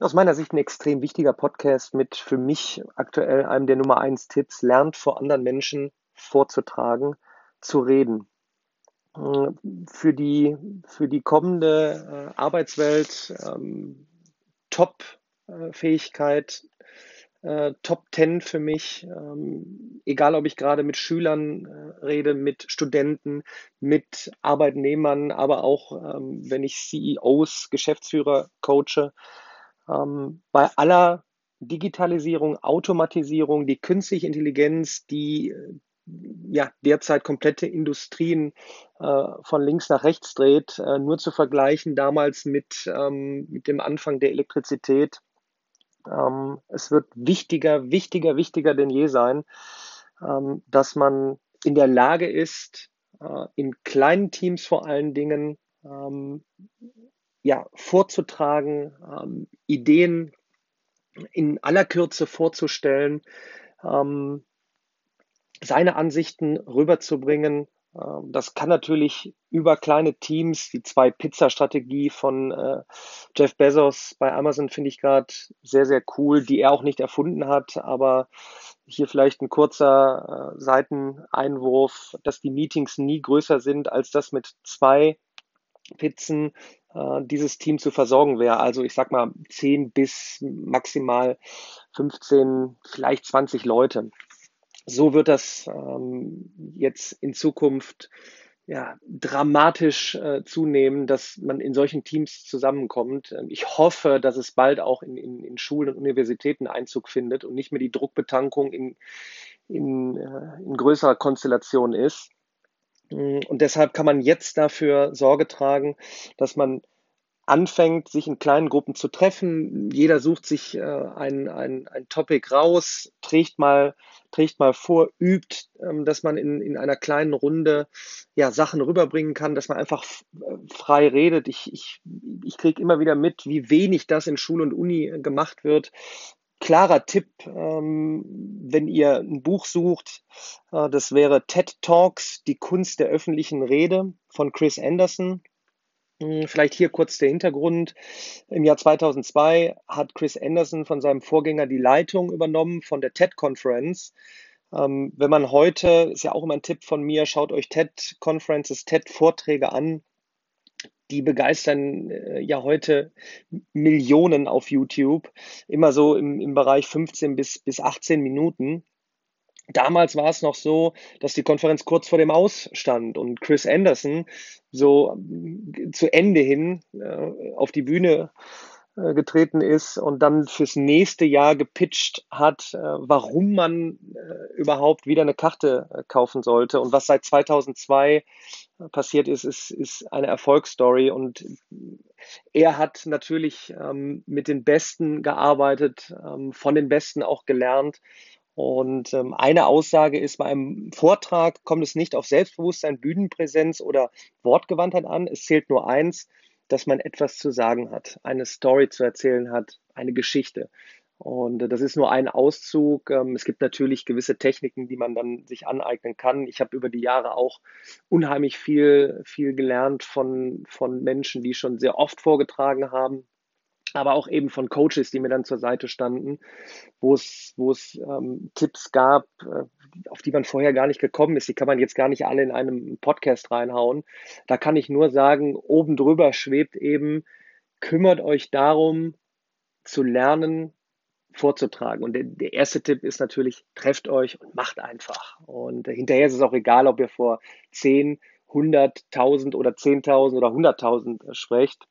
aus meiner Sicht ein extrem wichtiger Podcast mit für mich aktuell einem der Nummer eins Tipps, lernt vor anderen Menschen vorzutragen, zu reden. Für die, für die kommende äh, Arbeitswelt ähm, Top-Fähigkeit, äh, Top 10 für mich, ähm, egal ob ich gerade mit Schülern äh, rede, mit Studenten, mit Arbeitnehmern, aber auch ähm, wenn ich CEOs, Geschäftsführer coache. Ähm, bei aller Digitalisierung, Automatisierung, die künstliche Intelligenz, die ja derzeit komplette Industrien äh, von links nach rechts dreht, äh, nur zu vergleichen damals mit, ähm, mit dem Anfang der Elektrizität. Ähm, es wird wichtiger, wichtiger, wichtiger denn je sein, ähm, dass man in der Lage ist, äh, in kleinen Teams vor allen Dingen ähm, ja, vorzutragen, ähm, Ideen in aller Kürze vorzustellen, ähm, seine Ansichten rüberzubringen. Ähm, das kann natürlich über kleine Teams, die zwei Pizza-Strategie von äh, Jeff Bezos bei Amazon finde ich gerade sehr, sehr cool, die er auch nicht erfunden hat, aber hier vielleicht ein kurzer äh, Seiteneinwurf, dass die Meetings nie größer sind, als das mit zwei Pizzen äh, dieses Team zu versorgen wäre. Also ich sag mal 10 bis maximal 15, vielleicht 20 Leute so wird das ähm, jetzt in Zukunft ja, dramatisch äh, zunehmen, dass man in solchen Teams zusammenkommt. Ähm, ich hoffe, dass es bald auch in, in, in Schulen und Universitäten Einzug findet und nicht mehr die Druckbetankung in, in, äh, in größerer Konstellation ist. Mm, und deshalb kann man jetzt dafür Sorge tragen, dass man anfängt, sich in kleinen Gruppen zu treffen. Jeder sucht sich äh, ein, ein, ein Topic raus, trägt mal, trägt mal vor, übt, ähm, dass man in, in einer kleinen Runde ja, Sachen rüberbringen kann, dass man einfach äh, frei redet. Ich, ich, ich kriege immer wieder mit, wie wenig das in Schule und Uni äh, gemacht wird. Klarer Tipp, ähm, wenn ihr ein Buch sucht, äh, das wäre TED Talks, die Kunst der öffentlichen Rede von Chris Anderson. Hm, vielleicht hier kurz der Hintergrund. Im Jahr 2002 hat Chris Anderson von seinem Vorgänger die Leitung übernommen von der TED-Conference. Ähm, wenn man heute, ist ja auch immer ein Tipp von mir, schaut euch TED-Conferences, TED-Vorträge an. Die begeistern äh, ja heute Millionen auf YouTube, immer so im, im Bereich 15 bis, bis 18 Minuten. Damals war es noch so, dass die Konferenz kurz vor dem Aus stand und Chris Anderson so äh, zu Ende hin äh, auf die Bühne äh, getreten ist und dann fürs nächste Jahr gepitcht hat, äh, warum man äh, überhaupt wieder eine Karte äh, kaufen sollte. Und was seit 2002 passiert ist, ist, ist eine Erfolgsstory. Und er hat natürlich ähm, mit den Besten gearbeitet, ähm, von den Besten auch gelernt und ähm, eine Aussage ist, bei einem Vortrag kommt es nicht auf Selbstbewusstsein, Bühnenpräsenz oder Wortgewandtheit an. Es zählt nur eins, dass man etwas zu sagen hat, eine Story zu erzählen hat, eine Geschichte. Und äh, das ist nur ein Auszug. Ähm, es gibt natürlich gewisse Techniken, die man dann sich aneignen kann. Ich habe über die Jahre auch unheimlich viel, viel gelernt von, von Menschen, die schon sehr oft vorgetragen haben aber auch eben von Coaches, die mir dann zur Seite standen, wo es, wo es ähm, Tipps gab, äh, auf die man vorher gar nicht gekommen ist. Die kann man jetzt gar nicht alle in einem Podcast reinhauen. Da kann ich nur sagen, oben drüber schwebt eben, kümmert euch darum, zu lernen, vorzutragen. Und der, der erste Tipp ist natürlich, trefft euch und macht einfach. Und hinterher ist es auch egal, ob ihr vor 10, 100, 1000 oder 10.000 oder 100.000 sprecht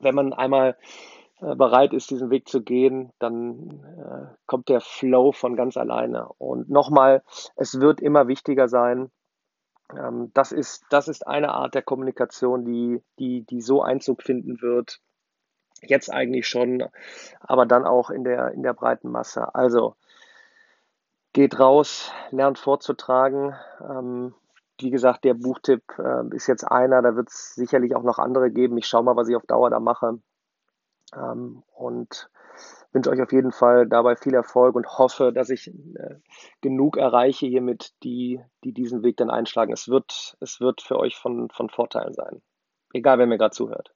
wenn man einmal äh, bereit ist, diesen Weg zu gehen, dann äh, kommt der Flow von ganz alleine. Und nochmal, es wird immer wichtiger sein. Ähm, das, ist, das ist eine Art der Kommunikation, die, die, die so Einzug finden wird. Jetzt eigentlich schon, aber dann auch in der, in der breiten Masse. Also geht raus, lernt vorzutragen. Ähm, wie gesagt, der Buchtipp äh, ist jetzt einer, da wird es sicherlich auch noch andere geben. Ich schaue mal, was ich auf Dauer da mache. Ähm, und wünsche euch auf jeden Fall dabei viel Erfolg und hoffe, dass ich äh, genug erreiche hiermit, die, die diesen Weg dann einschlagen. Es wird, es wird für euch von, von Vorteil sein. Egal, wer mir gerade zuhört.